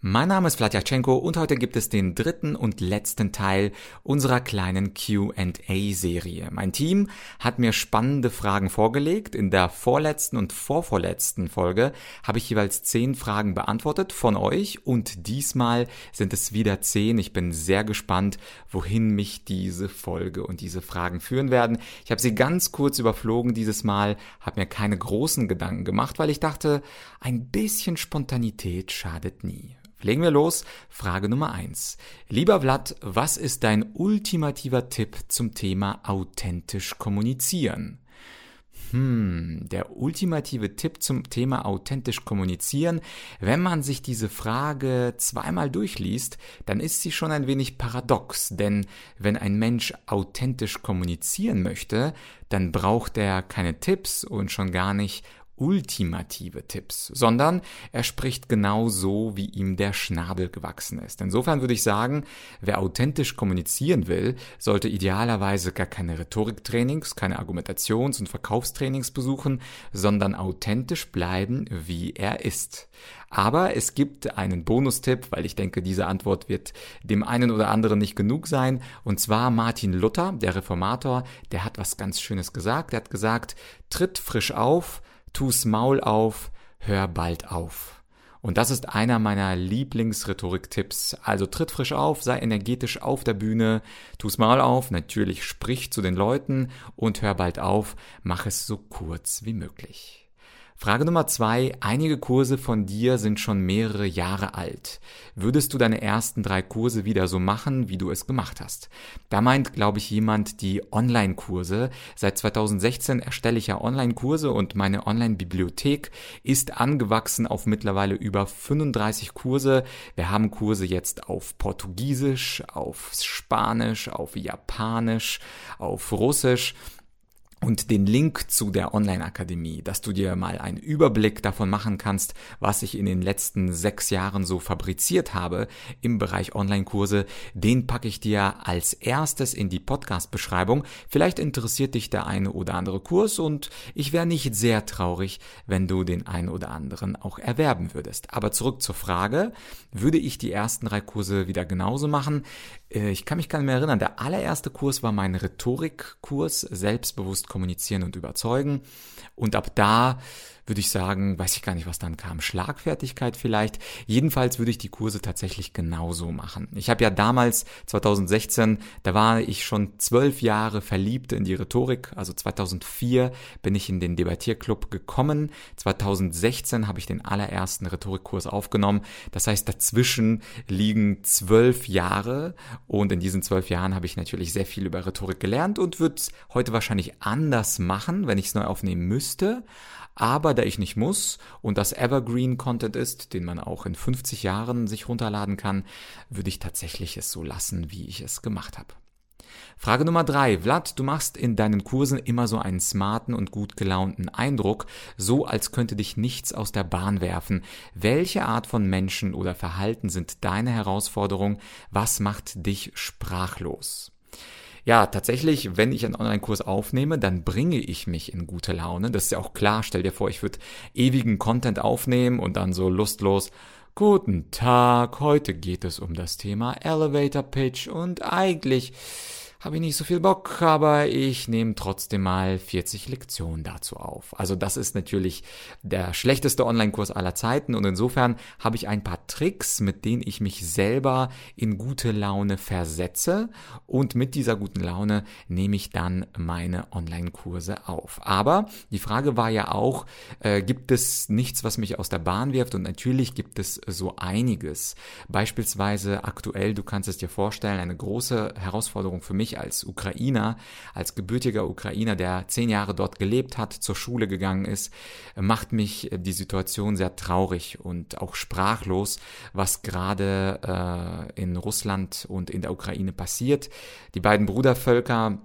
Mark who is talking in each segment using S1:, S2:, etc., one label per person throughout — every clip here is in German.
S1: Mein Name ist Vladyachenko und heute gibt es den dritten und letzten Teil unserer kleinen Q&A-Serie. Mein Team hat mir spannende Fragen vorgelegt. In der vorletzten und vorvorletzten Folge habe ich jeweils zehn Fragen beantwortet von euch und diesmal sind es wieder zehn. Ich bin sehr gespannt, wohin mich diese Folge und diese Fragen führen werden. Ich habe sie ganz kurz überflogen dieses Mal, habe mir keine großen Gedanken gemacht, weil ich dachte, ein bisschen Spontanität schadet nie. Legen wir los. Frage Nummer eins. Lieber Vlad, was ist dein ultimativer Tipp zum Thema authentisch kommunizieren? Hm, der ultimative Tipp zum Thema authentisch kommunizieren. Wenn man sich diese Frage zweimal durchliest, dann ist sie schon ein wenig paradox, denn wenn ein Mensch authentisch kommunizieren möchte, dann braucht er keine Tipps und schon gar nicht ultimative Tipps, sondern er spricht genau so, wie ihm der Schnabel gewachsen ist. Insofern würde ich sagen, wer authentisch kommunizieren will, sollte idealerweise gar keine Rhetoriktrainings, keine Argumentations- und Verkaufstrainings besuchen, sondern authentisch bleiben, wie er ist. Aber es gibt einen Bonustipp, weil ich denke, diese Antwort wird dem einen oder anderen nicht genug sein. Und zwar Martin Luther, der Reformator, der hat was ganz Schönes gesagt. Er hat gesagt, tritt frisch auf, tu's Maul auf, hör bald auf. Und das ist einer meiner Lieblingsrhetorik-Tipps. Also tritt frisch auf, sei energetisch auf der Bühne, tu's Maul auf, natürlich sprich zu den Leuten und hör bald auf, mach es so kurz wie möglich. Frage Nummer zwei. Einige Kurse von dir sind schon mehrere Jahre alt. Würdest du deine ersten drei Kurse wieder so machen, wie du es gemacht hast? Da meint, glaube ich, jemand die Online-Kurse. Seit 2016 erstelle ich ja Online-Kurse und meine Online-Bibliothek ist angewachsen auf mittlerweile über 35 Kurse. Wir haben Kurse jetzt auf Portugiesisch, auf Spanisch, auf Japanisch, auf Russisch und den Link zu der Online-Akademie, dass du dir mal einen Überblick davon machen kannst, was ich in den letzten sechs Jahren so fabriziert habe im Bereich Online-Kurse, den packe ich dir als erstes in die Podcast-Beschreibung. Vielleicht interessiert dich der eine oder andere Kurs und ich wäre nicht sehr traurig, wenn du den einen oder anderen auch erwerben würdest. Aber zurück zur Frage, würde ich die ersten drei Kurse wieder genauso machen? Äh, ich kann mich gar nicht mehr erinnern. Der allererste Kurs war mein Rhetorikkurs, selbstbewusst kommunizieren und überzeugen. Und ab da würde ich sagen, weiß ich gar nicht, was dann kam, Schlagfertigkeit vielleicht. Jedenfalls würde ich die Kurse tatsächlich genauso machen. Ich habe ja damals, 2016, da war ich schon zwölf Jahre verliebt in die Rhetorik. Also 2004 bin ich in den Debattierclub gekommen. 2016 habe ich den allerersten Rhetorikkurs aufgenommen. Das heißt, dazwischen liegen zwölf Jahre und in diesen zwölf Jahren habe ich natürlich sehr viel über Rhetorik gelernt und würde es heute wahrscheinlich anders machen, wenn ich es neu aufnehmen müsste. Aber da ich nicht muss und das Evergreen Content ist, den man auch in 50 Jahren sich runterladen kann, würde ich tatsächlich es so lassen, wie ich es gemacht habe. Frage Nummer drei. Vlad, du machst in deinen Kursen immer so einen smarten und gut gelaunten Eindruck, so als könnte dich nichts aus der Bahn werfen. Welche Art von Menschen oder Verhalten sind deine Herausforderung? Was macht dich sprachlos? Ja, tatsächlich, wenn ich einen Online-Kurs aufnehme, dann bringe ich mich in gute Laune. Das ist ja auch klar. Stell dir vor, ich würde ewigen Content aufnehmen und dann so lustlos Guten Tag, heute geht es um das Thema Elevator Pitch und eigentlich habe ich nicht so viel Bock, aber ich nehme trotzdem mal 40 Lektionen dazu auf. Also das ist natürlich der schlechteste Online-Kurs aller Zeiten und insofern habe ich ein paar Tricks, mit denen ich mich selber in gute Laune versetze und mit dieser guten Laune nehme ich dann meine Online-Kurse auf. Aber die Frage war ja auch, äh, gibt es nichts, was mich aus der Bahn wirft und natürlich gibt es so einiges. Beispielsweise aktuell, du kannst es dir vorstellen, eine große Herausforderung für mich mich als Ukrainer, als gebürtiger Ukrainer, der zehn Jahre dort gelebt hat, zur Schule gegangen ist, macht mich die Situation sehr traurig und auch sprachlos, was gerade äh, in Russland und in der Ukraine passiert. Die beiden Brudervölker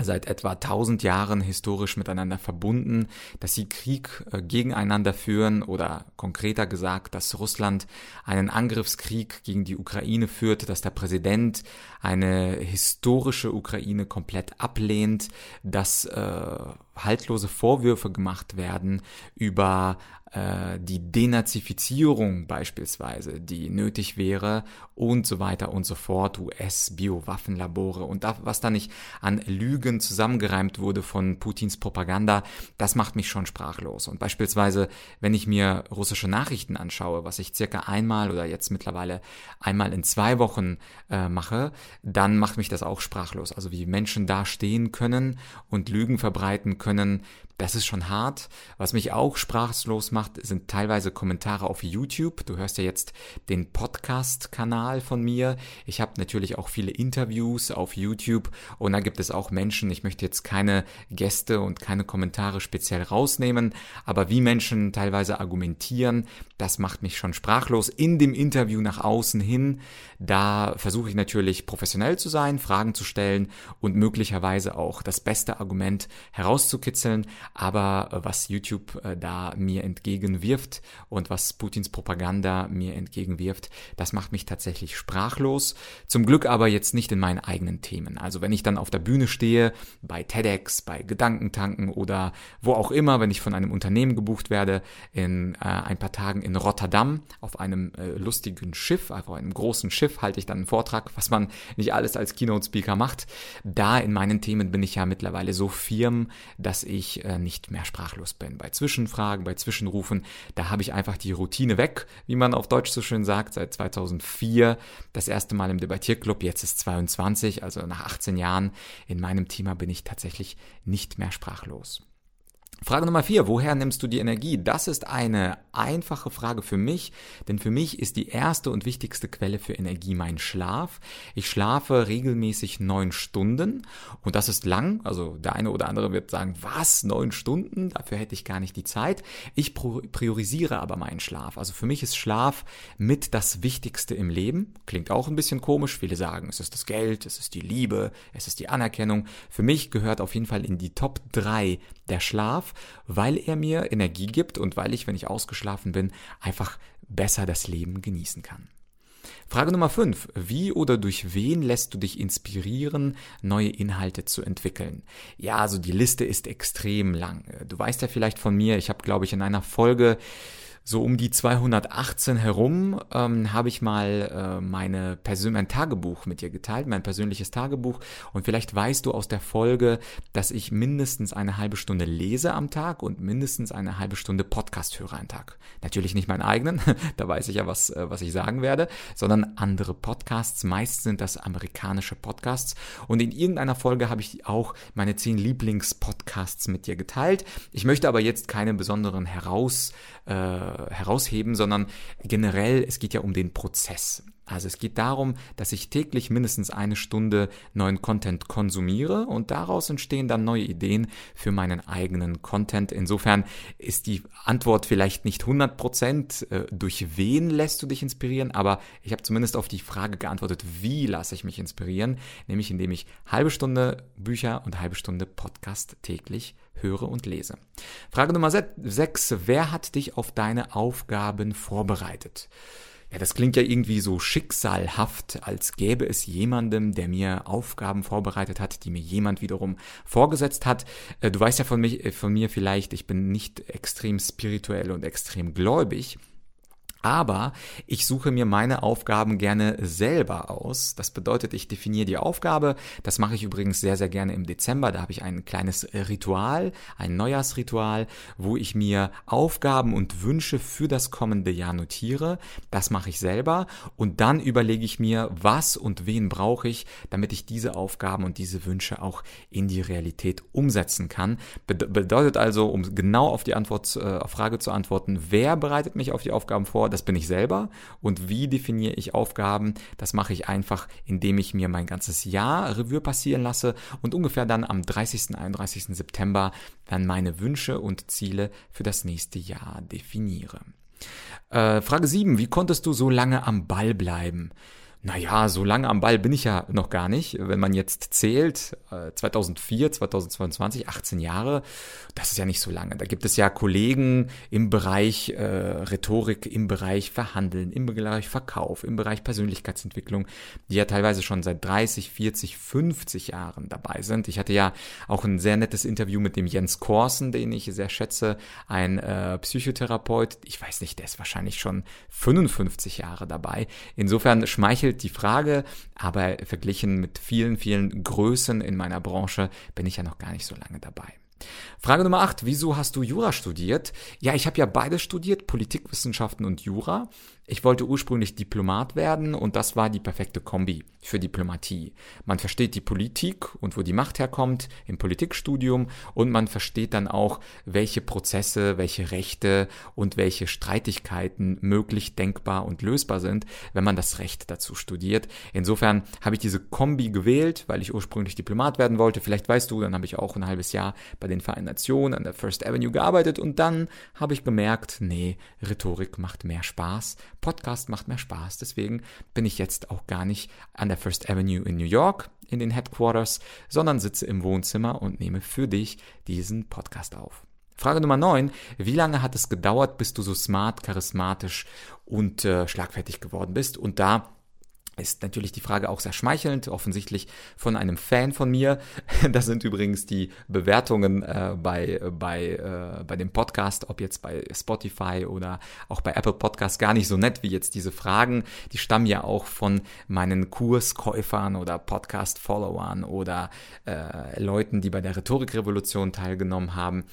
S1: seit etwa 1000 Jahren historisch miteinander verbunden, dass sie Krieg äh, gegeneinander führen oder konkreter gesagt, dass Russland einen Angriffskrieg gegen die Ukraine führt, dass der Präsident eine historische Ukraine komplett ablehnt, dass äh, haltlose Vorwürfe gemacht werden über äh, die Denazifizierung beispielsweise, die nötig wäre und so weiter und so fort, US-Biowaffenlabore und da, was da nicht an Lügen zusammengereimt wurde von Putins Propaganda, das macht mich schon sprachlos. Und beispielsweise, wenn ich mir russische Nachrichten anschaue, was ich circa einmal oder jetzt mittlerweile einmal in zwei Wochen äh, mache, dann macht mich das auch sprachlos. Also wie Menschen da stehen können und Lügen verbreiten können, das ist schon hart. Was mich auch sprachlos macht, sind teilweise Kommentare auf YouTube. Du hörst ja jetzt den Podcast-Kanal von mir. Ich habe natürlich auch viele Interviews auf YouTube und da gibt es auch Menschen, ich möchte jetzt keine Gäste und keine Kommentare speziell rausnehmen, aber wie Menschen teilweise argumentieren, das macht mich schon sprachlos. In dem Interview nach außen hin, da versuche ich natürlich professionell zu sein, Fragen zu stellen und möglicherweise auch das beste Argument herauszukitzeln. Aber äh, was YouTube äh, da mir entgegenwirft und was Putins Propaganda mir entgegenwirft, das macht mich tatsächlich sprachlos. Zum Glück aber jetzt nicht in meinen eigenen Themen. Also wenn ich dann auf der Bühne stehe, bei TEDx, bei Gedankentanken oder wo auch immer, wenn ich von einem Unternehmen gebucht werde, in äh, ein paar Tagen in Rotterdam auf einem äh, lustigen Schiff, auf einem großen Schiff halte ich dann einen Vortrag, was man nicht alles als Keynote-Speaker macht. Da in meinen Themen bin ich ja mittlerweile so firm, dass ich äh, nicht mehr sprachlos bin. Bei Zwischenfragen, bei Zwischenrufen, da habe ich einfach die Routine weg, wie man auf Deutsch so schön sagt, seit 2004 das erste Mal im Debattierclub, jetzt ist 22, also nach 18 Jahren. In meinem Thema bin ich tatsächlich nicht mehr sprachlos. Frage Nummer vier, woher nimmst du die Energie? Das ist eine einfache Frage für mich, denn für mich ist die erste und wichtigste Quelle für Energie mein Schlaf. Ich schlafe regelmäßig neun Stunden und das ist lang. Also der eine oder andere wird sagen, was, neun Stunden? Dafür hätte ich gar nicht die Zeit. Ich priorisiere aber meinen Schlaf. Also für mich ist Schlaf mit das Wichtigste im Leben. Klingt auch ein bisschen komisch. Viele sagen, es ist das Geld, es ist die Liebe, es ist die Anerkennung. Für mich gehört auf jeden Fall in die Top drei der Schlaf, weil er mir Energie gibt und weil ich, wenn ich ausgeschlafen bin, einfach besser das Leben genießen kann. Frage Nummer 5. Wie oder durch wen lässt du dich inspirieren, neue Inhalte zu entwickeln? Ja, also die Liste ist extrem lang. Du weißt ja vielleicht von mir, ich habe, glaube ich, in einer Folge so um die 218 herum ähm, habe ich mal äh, meine Persön mein Tagebuch mit dir geteilt, mein persönliches Tagebuch. Und vielleicht weißt du aus der Folge, dass ich mindestens eine halbe Stunde lese am Tag und mindestens eine halbe Stunde Podcast höre am Tag. Natürlich nicht meinen eigenen, da weiß ich ja, was, äh, was ich sagen werde, sondern andere Podcasts. Meist sind das amerikanische Podcasts. Und in irgendeiner Folge habe ich auch meine zehn Lieblingspodcasts mit dir geteilt. Ich möchte aber jetzt keine besonderen heraus äh, herausheben, sondern generell, es geht ja um den Prozess. Also es geht darum, dass ich täglich mindestens eine Stunde neuen Content konsumiere und daraus entstehen dann neue Ideen für meinen eigenen Content. Insofern ist die Antwort vielleicht nicht 100 Prozent, äh, durch wen lässt du dich inspirieren, aber ich habe zumindest auf die Frage geantwortet, wie lasse ich mich inspirieren, nämlich indem ich halbe Stunde Bücher und halbe Stunde Podcast täglich höre und lese. Frage Nummer 6. Wer hat dich auf deine Aufgaben vorbereitet? Ja, das klingt ja irgendwie so schicksalhaft, als gäbe es jemandem, der mir Aufgaben vorbereitet hat, die mir jemand wiederum vorgesetzt hat. Äh, du weißt ja von, mich, äh, von mir vielleicht, ich bin nicht extrem spirituell und extrem gläubig. Aber ich suche mir meine Aufgaben gerne selber aus. Das bedeutet, ich definiere die Aufgabe. Das mache ich übrigens sehr, sehr gerne im Dezember. Da habe ich ein kleines Ritual, ein Neujahrsritual, wo ich mir Aufgaben und Wünsche für das kommende Jahr notiere. Das mache ich selber. Und dann überlege ich mir, was und wen brauche ich, damit ich diese Aufgaben und diese Wünsche auch in die Realität umsetzen kann. Bedeutet also, um genau auf die Antwort, äh, Frage zu antworten, wer bereitet mich auf die Aufgaben das bin ich selber. Und wie definiere ich Aufgaben? Das mache ich einfach, indem ich mir mein ganzes Jahr Revue passieren lasse und ungefähr dann am 30. 31. September dann meine Wünsche und Ziele für das nächste Jahr definiere. Äh, Frage 7. Wie konntest du so lange am Ball bleiben? Naja, so lange am Ball bin ich ja noch gar nicht. Wenn man jetzt zählt, 2004, 2022, 18 Jahre, das ist ja nicht so lange. Da gibt es ja Kollegen im Bereich äh, Rhetorik, im Bereich Verhandeln, im Bereich Verkauf, im Bereich Persönlichkeitsentwicklung, die ja teilweise schon seit 30, 40, 50 Jahren dabei sind. Ich hatte ja auch ein sehr nettes Interview mit dem Jens Korsen, den ich sehr schätze, ein äh, Psychotherapeut. Ich weiß nicht, der ist wahrscheinlich schon 55 Jahre dabei. Insofern schmeichelt lächelt die Frage, aber verglichen mit vielen, vielen Größen in meiner Branche bin ich ja noch gar nicht so lange dabei. Frage Nummer 8. Wieso hast du Jura studiert? Ja, ich habe ja beides studiert, Politikwissenschaften und Jura. Ich wollte ursprünglich Diplomat werden und das war die perfekte Kombi für Diplomatie. Man versteht die Politik und wo die Macht herkommt im Politikstudium und man versteht dann auch, welche Prozesse, welche Rechte und welche Streitigkeiten möglich, denkbar und lösbar sind, wenn man das Recht dazu studiert. Insofern habe ich diese Kombi gewählt, weil ich ursprünglich Diplomat werden wollte. Vielleicht weißt du, dann habe ich auch ein halbes Jahr bei den Vereinten Nationen an der First Avenue gearbeitet und dann habe ich gemerkt, nee, Rhetorik macht mehr Spaß Podcast macht mehr Spaß. Deswegen bin ich jetzt auch gar nicht an der First Avenue in New York in den Headquarters, sondern sitze im Wohnzimmer und nehme für dich diesen Podcast auf. Frage Nummer 9. Wie lange hat es gedauert, bis du so smart, charismatisch und äh, schlagfertig geworden bist? Und da ist natürlich die Frage auch sehr schmeichelnd, offensichtlich von einem Fan von mir. Das sind übrigens die Bewertungen äh, bei, bei, äh, bei dem Podcast, ob jetzt bei Spotify oder auch bei Apple Podcast, gar nicht so nett wie jetzt diese Fragen. Die stammen ja auch von meinen Kurskäufern oder Podcast-Followern oder äh, Leuten, die bei der Rhetorikrevolution teilgenommen haben.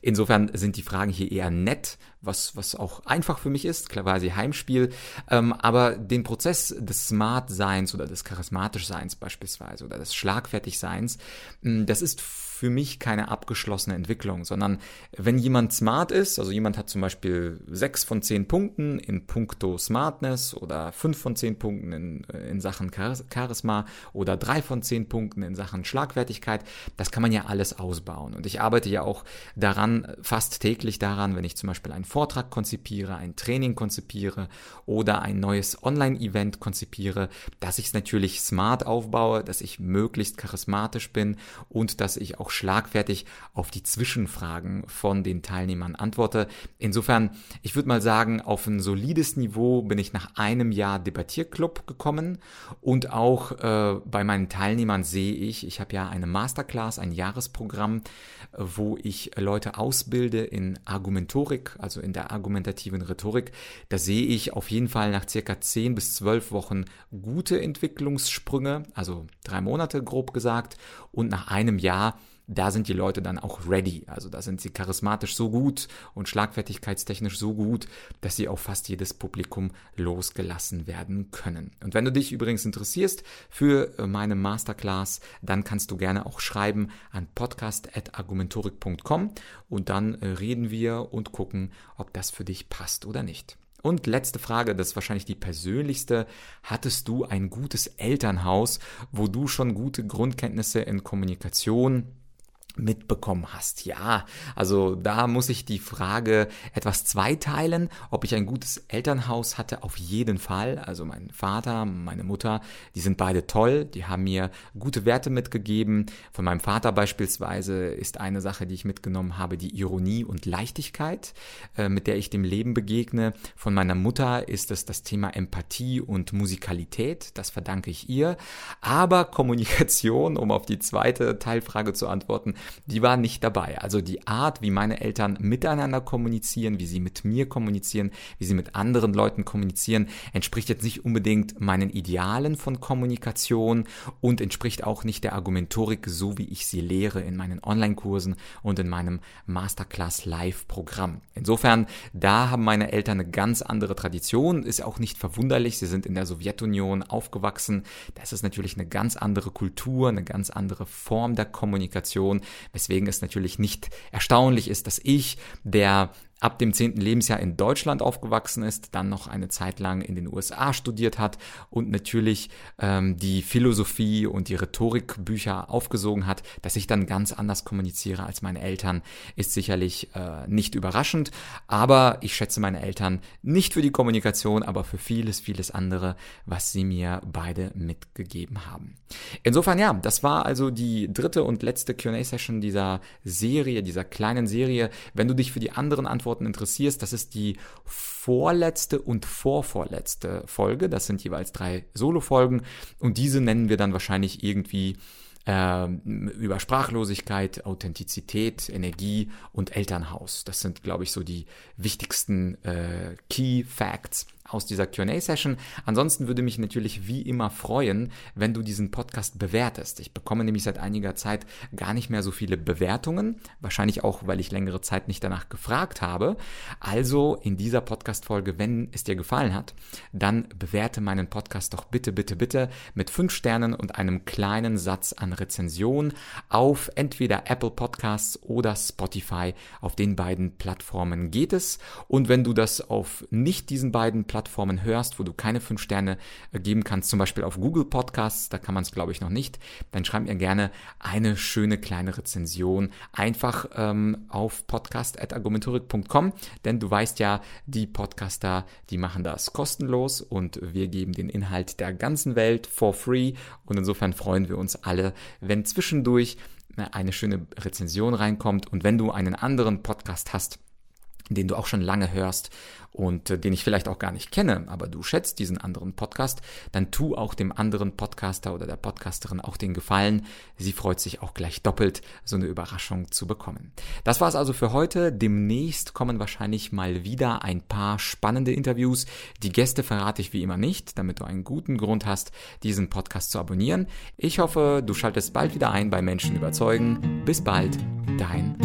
S1: Insofern sind die Fragen hier eher nett, was, was auch einfach für mich ist, quasi Heimspiel. Ähm, aber den Prozess des Smart-Seins oder des Charismatisch-Seins beispielsweise oder des Schlagfertig-Seins, hm, das ist für mich keine abgeschlossene Entwicklung, sondern wenn jemand smart ist, also jemand hat zum Beispiel sechs von zehn Punkten in puncto Smartness oder fünf von zehn Punkten in, in Sachen Charisma oder drei von zehn Punkten in Sachen Schlagfertigkeit, das kann man ja alles ausbauen. Und ich arbeite ja auch daran, fast täglich daran, wenn ich zum Beispiel einen Vortrag konzipiere, ein Training konzipiere oder ein neues Online-Event konzipiere, dass ich es natürlich smart aufbaue, dass ich möglichst charismatisch bin und dass ich auch schlagfertig auf die Zwischenfragen von den Teilnehmern antworte. Insofern, ich würde mal sagen, auf ein solides Niveau bin ich nach einem Jahr Debattierclub gekommen und auch äh, bei meinen Teilnehmern sehe ich, ich habe ja eine Masterclass, ein Jahresprogramm, wo ich Leute ausbilde in Argumentorik, also in der argumentativen Rhetorik. Da sehe ich auf jeden Fall nach circa 10 bis 12 Wochen gute Entwicklungssprünge, also drei Monate grob gesagt, und nach einem Jahr da sind die Leute dann auch ready. Also da sind sie charismatisch so gut und schlagfertigkeitstechnisch so gut, dass sie auf fast jedes Publikum losgelassen werden können. Und wenn du dich übrigens interessierst für äh, meine Masterclass, dann kannst du gerne auch schreiben an podcast.argumentorik.com und dann äh, reden wir und gucken, ob das für dich passt oder nicht. Und letzte Frage, das ist wahrscheinlich die persönlichste. Hattest du ein gutes Elternhaus, wo du schon gute Grundkenntnisse in Kommunikation, mitbekommen hast. Ja, also da muss ich die Frage etwas zweiteilen, ob ich ein gutes Elternhaus hatte, auf jeden Fall. Also mein Vater, meine Mutter, die sind beide toll, die haben mir gute Werte mitgegeben. Von meinem Vater beispielsweise ist eine Sache, die ich mitgenommen habe, die Ironie und Leichtigkeit, äh, mit der ich dem Leben begegne. Von meiner Mutter ist es das Thema Empathie und Musikalität, das verdanke ich ihr. Aber Kommunikation, um auf die zweite Teilfrage zu antworten, die war nicht dabei. Also die Art, wie meine Eltern miteinander kommunizieren, wie sie mit mir kommunizieren, wie sie mit anderen Leuten kommunizieren, entspricht jetzt nicht unbedingt meinen Idealen von Kommunikation und entspricht auch nicht der Argumentorik, so wie ich sie lehre in meinen Online-Kursen und in meinem Masterclass Live-Programm. Insofern, da haben meine Eltern eine ganz andere Tradition, ist auch nicht verwunderlich, sie sind in der Sowjetunion aufgewachsen, das ist natürlich eine ganz andere Kultur, eine ganz andere Form der Kommunikation, weswegen es natürlich nicht erstaunlich ist, dass ich, der ab dem zehnten Lebensjahr in Deutschland aufgewachsen ist, dann noch eine Zeit lang in den USA studiert hat und natürlich ähm, die Philosophie und die Rhetorikbücher aufgesogen hat, dass ich dann ganz anders kommuniziere als meine Eltern, ist sicherlich äh, nicht überraschend, aber ich schätze meine Eltern nicht für die Kommunikation, aber für vieles, vieles andere, was sie mir beide mitgegeben haben. Insofern ja, das war also die dritte und letzte Q&A-Session dieser Serie, dieser kleinen Serie. Wenn du dich für die anderen Antworten interessierst, das ist die vorletzte und vorvorletzte Folge. Das sind jeweils drei Solo-Folgen und diese nennen wir dann wahrscheinlich irgendwie über Sprachlosigkeit, Authentizität, Energie und Elternhaus. Das sind, glaube ich, so die wichtigsten äh, Key Facts aus dieser QA-Session. Ansonsten würde mich natürlich wie immer freuen, wenn du diesen Podcast bewertest. Ich bekomme nämlich seit einiger Zeit gar nicht mehr so viele Bewertungen, wahrscheinlich auch, weil ich längere Zeit nicht danach gefragt habe. Also in dieser Podcast-Folge, wenn es dir gefallen hat, dann bewerte meinen Podcast doch bitte, bitte, bitte mit fünf Sternen und einem kleinen Satz an Rezension auf entweder Apple Podcasts oder Spotify. Auf den beiden Plattformen geht es. Und wenn du das auf nicht diesen beiden Plattformen hörst, wo du keine fünf Sterne geben kannst, zum Beispiel auf Google Podcasts, da kann man es glaube ich noch nicht, dann schreib mir gerne eine schöne kleine Rezension einfach ähm, auf podcast.argumentorik.com, denn du weißt ja, die Podcaster, die machen das kostenlos und wir geben den Inhalt der ganzen Welt for free und insofern freuen wir uns alle, wenn zwischendurch eine schöne Rezension reinkommt und wenn du einen anderen Podcast hast, den du auch schon lange hörst und äh, den ich vielleicht auch gar nicht kenne, aber du schätzt diesen anderen Podcast, dann tu auch dem anderen Podcaster oder der Podcasterin auch den Gefallen. Sie freut sich auch gleich doppelt, so eine Überraschung zu bekommen. Das war's also für heute. Demnächst kommen wahrscheinlich mal wieder ein paar spannende Interviews. Die Gäste verrate ich wie immer nicht, damit du einen guten Grund hast, diesen Podcast zu abonnieren. Ich hoffe, du schaltest bald wieder ein bei Menschen überzeugen. Bis bald, dein